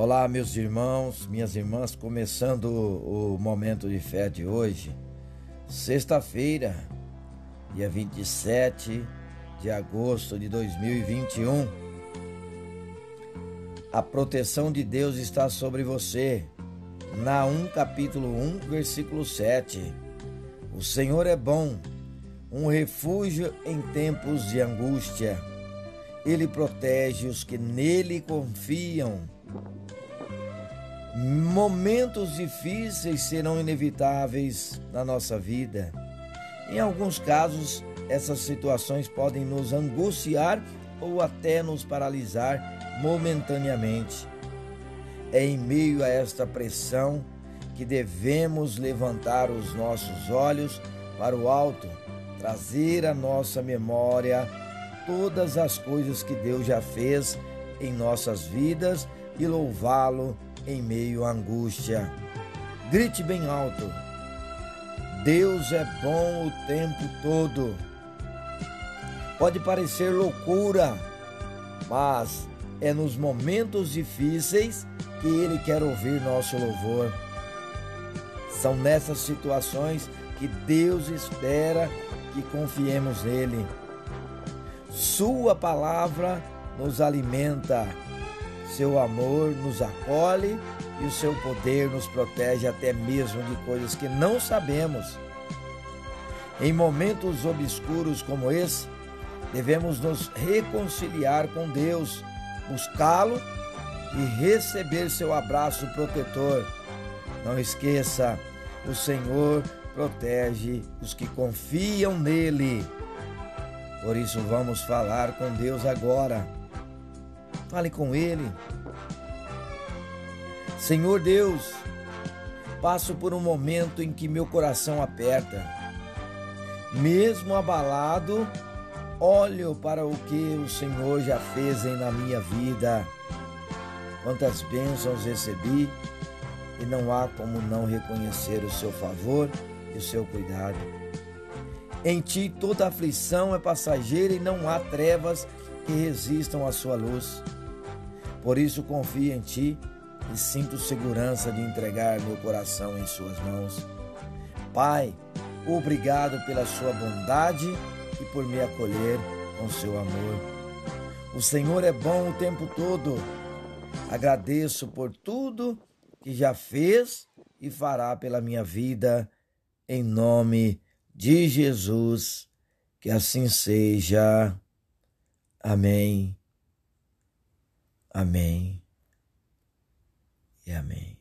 Olá, meus irmãos, minhas irmãs, começando o momento de fé de hoje, sexta-feira, dia 27 de agosto de 2021. A proteção de Deus está sobre você. Naum capítulo 1, versículo 7. O Senhor é bom, um refúgio em tempos de angústia. Ele protege os que nele confiam. Momentos difíceis serão inevitáveis na nossa vida. Em alguns casos, essas situações podem nos angustiar ou até nos paralisar momentaneamente. É em meio a esta pressão que devemos levantar os nossos olhos para o alto, trazer à nossa memória todas as coisas que Deus já fez em nossas vidas e louvá-lo em meio à angústia. Grite bem alto: Deus é bom o tempo todo. Pode parecer loucura, mas é nos momentos difíceis que Ele quer ouvir nosso louvor. São nessas situações que Deus espera que confiemos nele. Sua palavra nos alimenta seu amor nos acolhe e o seu poder nos protege até mesmo de coisas que não sabemos. Em momentos obscuros como esse, devemos nos reconciliar com Deus, buscá-lo e receber seu abraço protetor. Não esqueça, o Senhor protege os que confiam nele. Por isso, vamos falar com Deus agora. Fale com Ele. Senhor Deus, passo por um momento em que meu coração aperta. Mesmo abalado, olho para o que o Senhor já fez na minha vida. Quantas bênçãos recebi e não há como não reconhecer o seu favor e o seu cuidado. Em ti toda aflição é passageira e não há trevas que resistam à sua luz. Por isso confio em Ti e sinto segurança de entregar meu coração em Suas mãos. Pai, obrigado pela Sua bondade e por me acolher com Seu amor. O Senhor é bom o tempo todo. Agradeço por tudo que já fez e fará pela minha vida, em nome de Jesus. Que assim seja. Amém. Amém e amém.